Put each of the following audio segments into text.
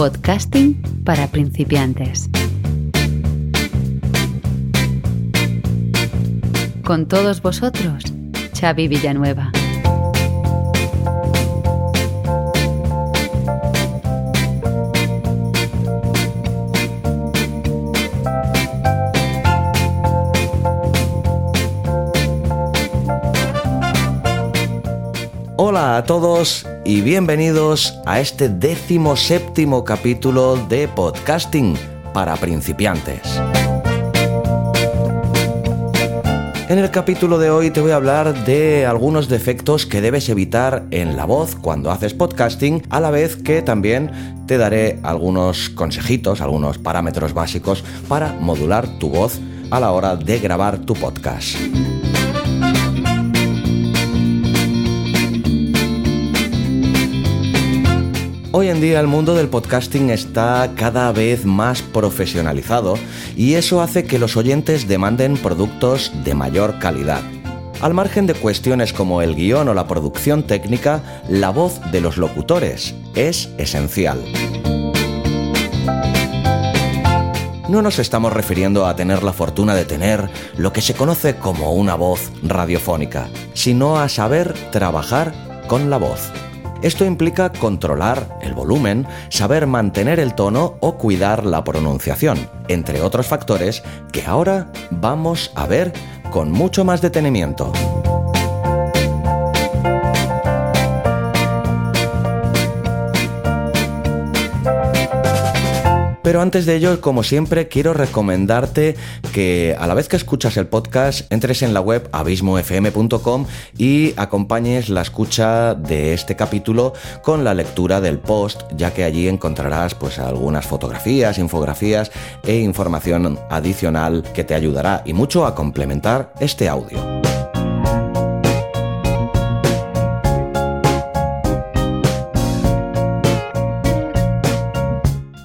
Podcasting para principiantes. Con todos vosotros, Xavi Villanueva. Hola a todos y bienvenidos a este décimo séptimo capítulo de podcasting para principiantes. En el capítulo de hoy te voy a hablar de algunos defectos que debes evitar en la voz cuando haces podcasting, a la vez que también te daré algunos consejitos, algunos parámetros básicos para modular tu voz a la hora de grabar tu podcast. Hoy en día el mundo del podcasting está cada vez más profesionalizado y eso hace que los oyentes demanden productos de mayor calidad. Al margen de cuestiones como el guion o la producción técnica, la voz de los locutores es esencial. No nos estamos refiriendo a tener la fortuna de tener lo que se conoce como una voz radiofónica, sino a saber trabajar con la voz. Esto implica controlar el volumen, saber mantener el tono o cuidar la pronunciación, entre otros factores que ahora vamos a ver con mucho más detenimiento. Pero antes de ello, como siempre, quiero recomendarte que a la vez que escuchas el podcast, entres en la web abismofm.com y acompañes la escucha de este capítulo con la lectura del post, ya que allí encontrarás pues algunas fotografías, infografías e información adicional que te ayudará y mucho a complementar este audio.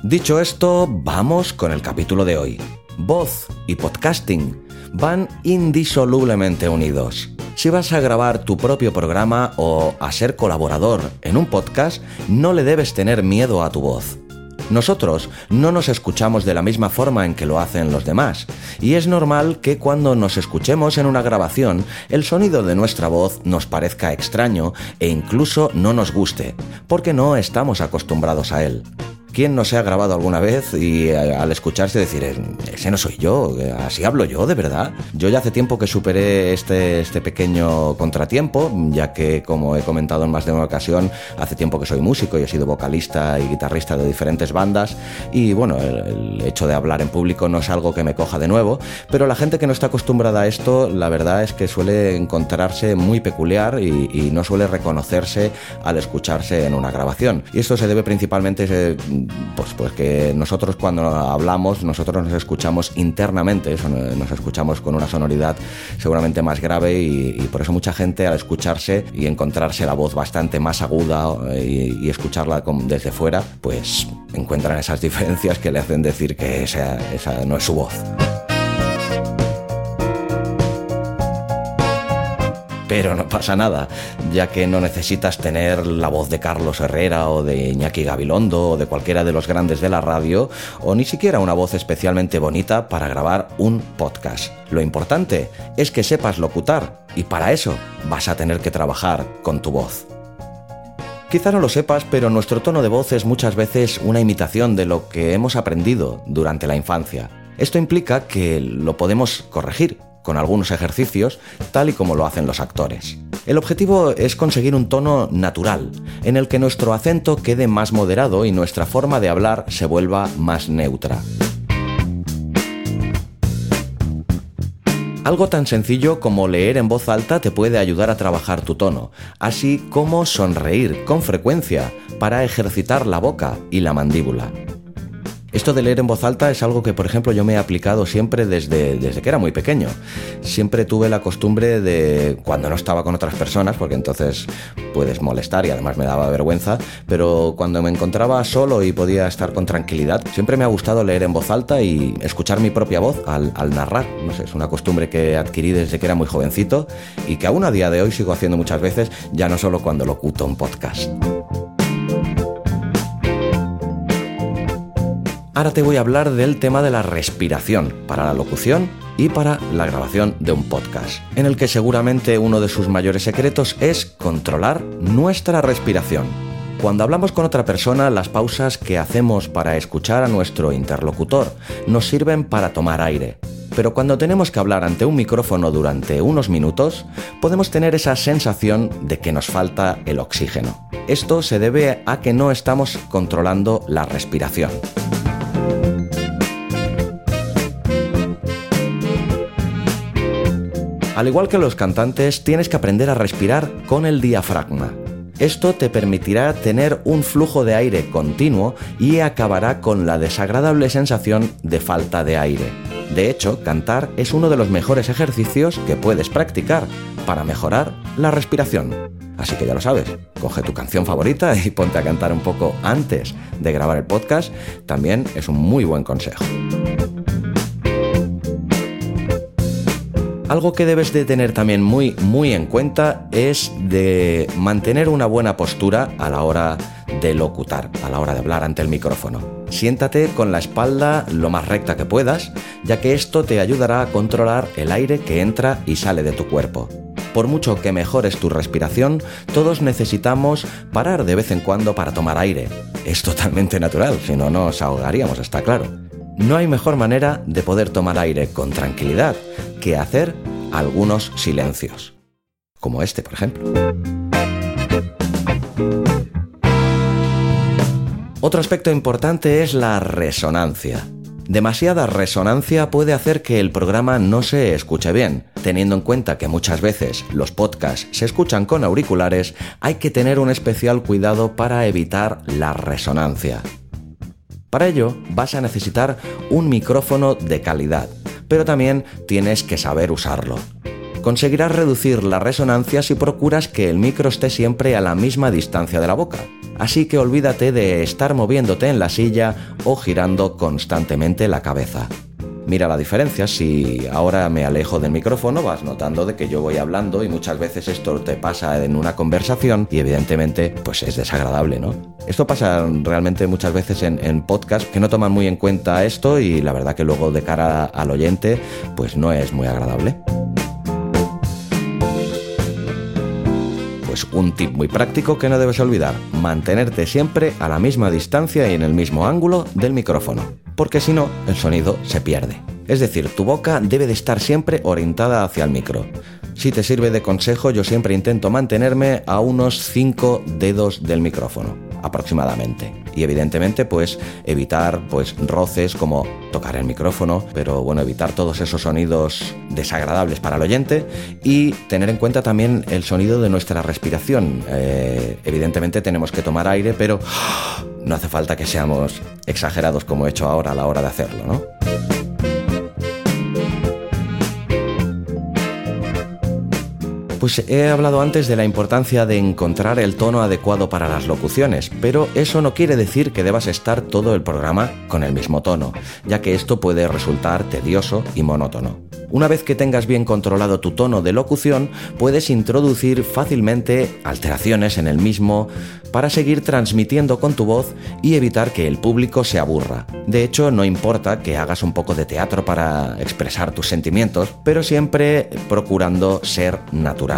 Dicho esto, vamos con el capítulo de hoy. Voz y podcasting van indisolublemente unidos. Si vas a grabar tu propio programa o a ser colaborador en un podcast, no le debes tener miedo a tu voz. Nosotros no nos escuchamos de la misma forma en que lo hacen los demás, y es normal que cuando nos escuchemos en una grabación, el sonido de nuestra voz nos parezca extraño e incluso no nos guste, porque no estamos acostumbrados a él. ¿Quién no se ha grabado alguna vez y eh, al escucharse decir, eh, ese no soy yo, eh, así hablo yo, de verdad? Yo ya hace tiempo que superé este, este pequeño contratiempo, ya que, como he comentado en más de una ocasión, hace tiempo que soy músico y he sido vocalista y guitarrista de diferentes bandas, y bueno, el, hecho de hablar en público no es algo que me coja de nuevo, pero la gente que no está acostumbrada a esto, la verdad es que suele encontrarse muy peculiar y, y no suele reconocerse al escucharse en una grabación. Y esto se debe principalmente pues, pues que nosotros cuando hablamos, nosotros nos escuchamos internamente, nos escuchamos con una sonoridad seguramente más grave y, por eso mucha gente al escucharse y encontrarse la voz bastante más aguda eh, y, escucharla desde fuera, pues encuentran esas diferencias que le hacen decir que esa no es su voz. Pero no pasa nada, ya que no necesitas tener la voz de Carlos Herrera o de Iñaki Gabilondo o de cualquiera de los grandes de la radio, o ni siquiera una voz especialmente bonita para grabar un podcast. Lo importante es que sepas locutar, y para eso vas a tener que trabajar con tu voz. Quizá no lo sepas, pero nuestro tono de voz es muchas veces una imitación de lo que hemos aprendido durante la infancia. Esto implica que lo podemos corregir con algunos ejercicios, tal y como lo hacen los actores. El objetivo es conseguir un tono natural, en el que nuestro acento quede más moderado y nuestra forma de hablar se vuelva más neutra. Algo tan sencillo como leer en voz alta te puede ayudar a trabajar tu tono, así como sonreír con frecuencia para ejercitar la boca y la mandíbula. Esto de leer en voz alta es algo que, por ejemplo, yo me he aplicado siempre desde, desde que era muy pequeño. Siempre tuve la costumbre de, cuando no estaba con otras personas, porque entonces puedes molestar y además me daba vergüenza, pero cuando me encontraba solo y podía estar con tranquilidad, siempre me ha gustado leer en voz alta y escuchar mi propia voz al, narrar. No sé, es una costumbre que adquirí desde que era muy jovencito y que aún a día de hoy sigo haciendo muchas veces, ya no solo cuando locuto un podcast. Ahora te voy a hablar del tema de la respiración para la locución y para la grabación de un podcast, en el que seguramente uno de sus mayores secretos es controlar nuestra respiración. Cuando hablamos con otra persona, las pausas que hacemos para escuchar a nuestro interlocutor nos sirven para tomar aire. Pero cuando tenemos que hablar ante un micrófono durante unos minutos, podemos tener esa sensación de que nos falta el oxígeno. Esto se debe a que no estamos controlando la respiración. Al igual que los cantantes, tienes que aprender a respirar con el diafragma. Esto te permitirá tener un flujo de aire continuo y acabará con la desagradable sensación de falta de aire. De hecho, cantar es uno de los mejores ejercicios que puedes practicar para mejorar la respiración. Así que ya lo sabes, coge tu canción favorita y ponte a cantar un poco antes de grabar el podcast, también es un muy buen consejo. Algo que debes de tener también muy, muy en cuenta es de mantener una buena postura a la hora de locutar, a la hora de hablar ante el micrófono. Siéntate con la espalda lo más recta que puedas, ya que esto te ayudará a controlar el aire que entra y sale de tu cuerpo. Por mucho que mejores tu respiración, todos necesitamos parar de vez en cuando para tomar aire. Es totalmente natural, si no nos ahogaríamos, está claro. No hay mejor manera de poder tomar aire con tranquilidad que hacer algunos silencios, como este, por ejemplo. Otro aspecto importante es la resonancia. Demasiada resonancia puede hacer que el programa no se escuche bien. Teniendo en cuenta que muchas veces los podcasts se escuchan con auriculares, hay que tener un especial cuidado para evitar la resonancia. Para ello vas a necesitar un micrófono de calidad, pero también tienes que saber usarlo. Conseguirás reducir la resonancia si procuras que el micro esté siempre a la misma distancia de la boca. Así que olvídate de estar moviéndote en la silla o girando constantemente la cabeza. Mira la diferencia, si ahora me alejo del micrófono vas notando de que yo voy hablando y muchas veces esto te pasa en una conversación y evidentemente pues es desagradable, ¿no? Esto pasa realmente muchas veces en, en podcast que no toman muy en cuenta esto y la verdad que luego de cara al oyente pues no es muy agradable. Pues un tip muy práctico que no debes olvidar, mantenerte siempre a la misma distancia y en el mismo ángulo del micrófono porque si no, el sonido se pierde. Es decir, tu boca debe de estar siempre orientada hacia el micro. Si te sirve de consejo, yo siempre intento mantenerme a unos 5 dedos del micrófono, aproximadamente. Y evidentemente, pues evitar pues roces como tocar el micrófono, pero bueno, evitar todos esos sonidos desagradables para el oyente y tener en cuenta también el sonido de nuestra respiración. Eh, evidentemente tenemos que tomar aire, pero no hace falta que seamos exagerados como he hecho ahora a la hora de hacerlo, ¿no? Pues he hablado antes de la importancia de encontrar el tono adecuado para las locuciones, pero eso no quiere decir que debas estar todo el programa con el mismo tono, ya que esto puede resultar tedioso y monótono. Una vez que tengas bien controlado tu tono de locución, puedes introducir fácilmente alteraciones en el mismo para seguir transmitiendo con tu voz y evitar que el público se aburra. De hecho, no importa que hagas un poco de teatro para expresar tus sentimientos, pero siempre procurando ser natural.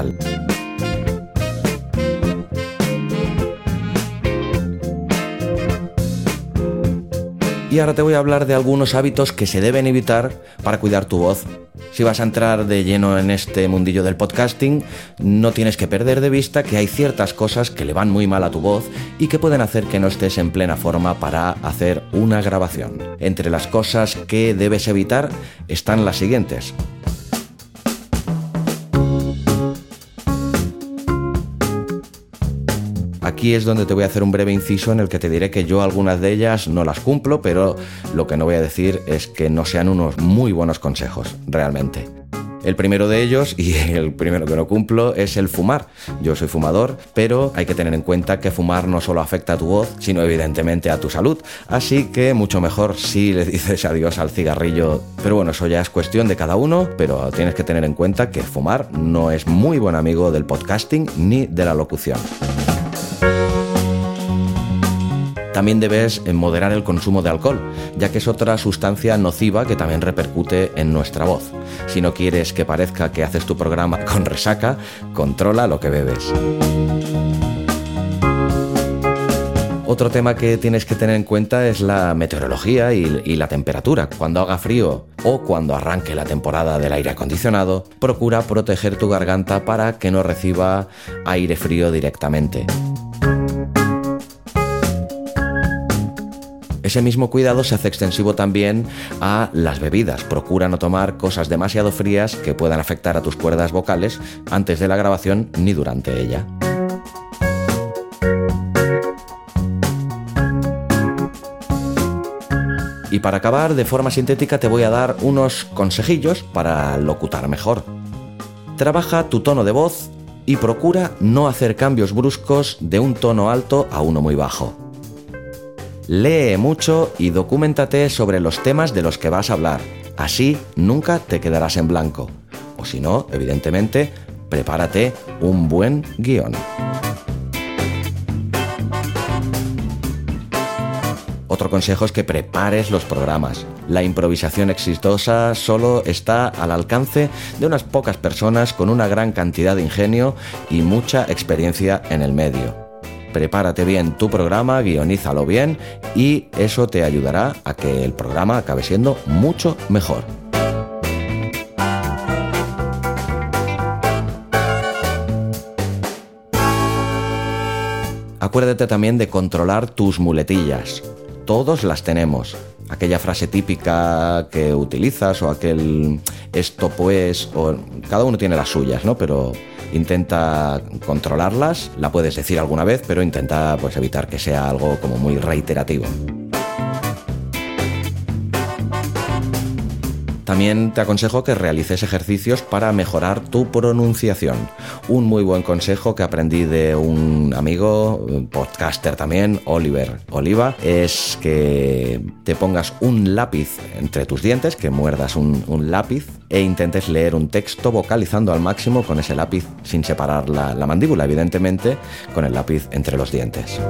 Y ahora te voy a hablar de algunos hábitos que se deben evitar para cuidar tu voz. Si vas a entrar de lleno en este mundillo del podcasting, no tienes que perder de vista que hay ciertas cosas que le van muy mal a tu voz y que pueden hacer que no estés en plena forma para hacer una grabación. Entre las cosas que debes evitar están las siguientes. Aquí es donde te voy a hacer un breve inciso en el que te diré que yo algunas de ellas no las cumplo, pero lo que no voy a decir es que no sean unos muy buenos consejos, realmente. El primero de ellos, y el primero que no cumplo, es el fumar. Yo soy fumador, pero hay que tener en cuenta que fumar no solo afecta a tu voz, sino evidentemente a tu salud. Así que mucho mejor si le dices adiós al cigarrillo. Pero bueno, eso ya es cuestión de cada uno, pero tienes que tener en cuenta que fumar no es muy buen amigo del podcasting ni de la locución. También debes eh, moderar el consumo de alcohol, ya que es otra sustancia nociva que también repercute en nuestra voz. Si no quieres que parezca que haces tu programa con resaca, controla lo que bebes. Otro tema que tienes que tener en cuenta es la meteorología y, la temperatura. Cuando haga frío o cuando arranque la temporada del aire acondicionado, procura proteger tu garganta para que no reciba aire frío directamente. Ese mismo cuidado se hace extensivo también a las bebidas. Procura no tomar cosas demasiado frías que puedan afectar a tus cuerdas vocales antes de la grabación ni durante ella. Y para acabar, de forma sintética te voy a dar unos consejillos para locutar mejor. Trabaja tu tono de voz y procura no hacer cambios bruscos de un tono alto a uno muy bajo. Lee mucho y documentate sobre los temas de los que vas a hablar. Así nunca te quedarás en blanco. O si no, evidentemente, prepárate un buen guion. Otro consejo es que prepares los programas. La improvisación exitosa solo está al alcance de unas pocas personas con una gran cantidad de ingenio y mucha experiencia en el medio. Prepárate bien tu programa, guionízalo bien y eso te ayudará a que el programa acabe siendo mucho mejor. Acuérdate también de controlar tus muletillas todos las tenemos. Aquella frase típica que utilizas o aquel esto pues, o cada uno tiene las suyas, ¿no? Pero intenta controlarlas, la puedes decir alguna vez, pero intenta pues evitar que sea algo como muy reiterativo. También te aconsejo que realices ejercicios para mejorar tu pronunciación. Un muy buen consejo que aprendí de un amigo, podcaster también, Oliver Oliva, es que te pongas un lápiz entre tus dientes, que muerdas un, lápiz e intentes leer un texto vocalizando al máximo con ese lápiz sin separar la mandíbula, evidentemente, con el lápiz entre los dientes.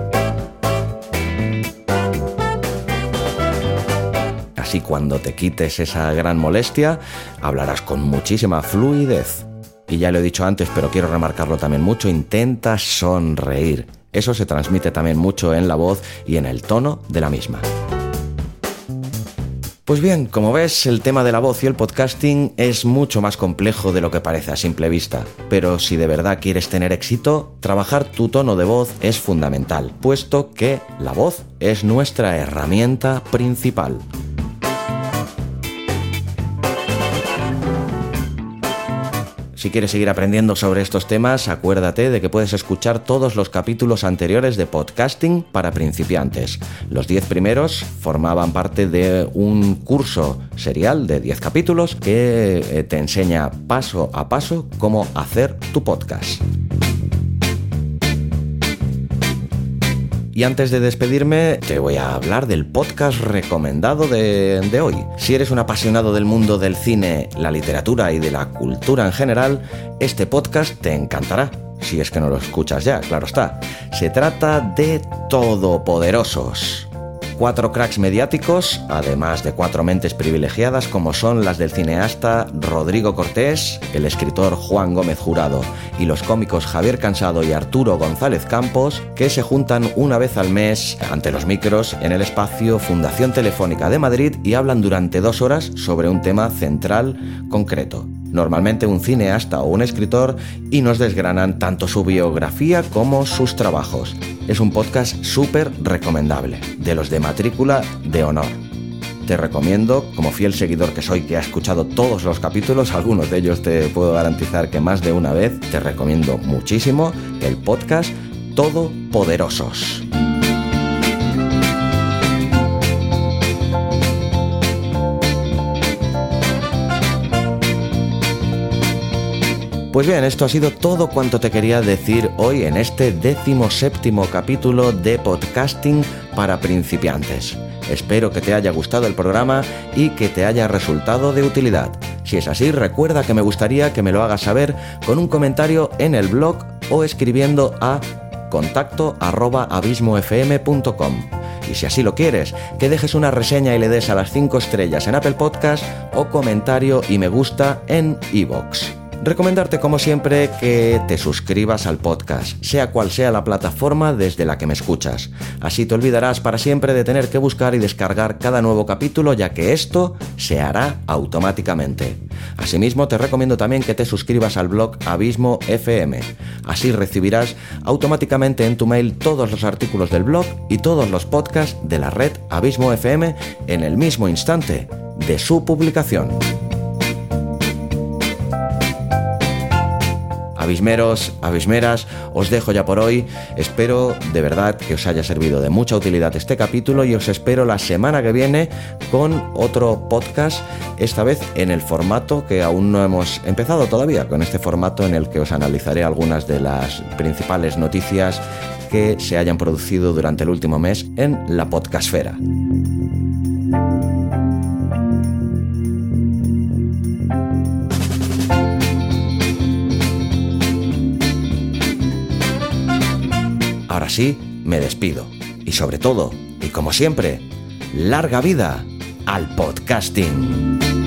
Así cuando te quites esa gran molestia, hablarás con muchísima fluidez. Y ya lo he dicho antes, pero quiero remarcarlo también mucho, intenta sonreír. Eso se transmite también mucho en la voz y en el tono de la misma. Pues bien, como ves, el tema de la voz y el podcasting es mucho más complejo de lo que parece a simple vista. Pero si de verdad quieres tener éxito, trabajar tu tono de voz es fundamental, puesto que la voz es nuestra herramienta principal. Si quieres seguir aprendiendo sobre estos temas, acuérdate de que puedes escuchar todos los capítulos anteriores de podcasting para principiantes. Los 10 primeros formaban parte de un curso serial de 10 capítulos que te enseña paso a paso cómo hacer tu podcast. Y antes de despedirme, te voy a hablar del podcast recomendado de, hoy. Si eres un apasionado del mundo del cine, la literatura y de la cultura en general, este podcast te encantará. Si es que no lo escuchas ya, claro está. Se trata de Todopoderosos cuatro cracks mediáticos, además de cuatro mentes privilegiadas como son las del cineasta Rodrigo Cortés, el escritor Juan Gómez Jurado y los cómicos Javier Cansado y Arturo González Campos, que se juntan una vez al mes ante los micros en el espacio Fundación Telefónica de Madrid y hablan durante dos horas sobre un tema central concreto normalmente un cineasta o un escritor, y nos desgranan tanto su biografía como sus trabajos. Es un podcast súper recomendable, de los de matrícula de honor. Te recomiendo, como fiel seguidor que soy, que ha escuchado todos los capítulos, algunos de ellos te puedo garantizar que más de una vez, te recomiendo muchísimo el podcast Todopoderosos. Pues bien, esto ha sido todo cuanto te quería decir hoy en este décimo séptimo capítulo de podcasting para principiantes. Espero que te haya gustado el programa y que te haya resultado de utilidad. Si es así, recuerda que me gustaría que me lo hagas saber con un comentario en el blog o escribiendo a contacto abismofm.com. y si así lo quieres, que dejes una reseña y le des a las 5 estrellas en Apple Podcast o comentario y me gusta en iVoox. Recomendarte como siempre que te suscribas al podcast, sea cual sea la plataforma desde la que me escuchas. Así te olvidarás para siempre de tener que buscar y descargar cada nuevo capítulo ya que esto se hará automáticamente. Asimismo te recomiendo también que te suscribas al blog Abismo FM. Así recibirás automáticamente en tu mail todos los artículos del blog y todos los podcasts de la red Abismo FM en el mismo instante de su publicación. Abismeros, abismeras, os dejo ya por hoy. Espero de verdad que os haya servido de mucha utilidad este capítulo y os espero la semana que viene con otro podcast, esta vez en el formato que aún no hemos empezado todavía, con este formato en el que os analizaré algunas de las principales noticias que se hayan producido durante el último mes en la podcastfera. Ahora sí, me despido. Y sobre todo, y como siempre, larga vida al podcasting.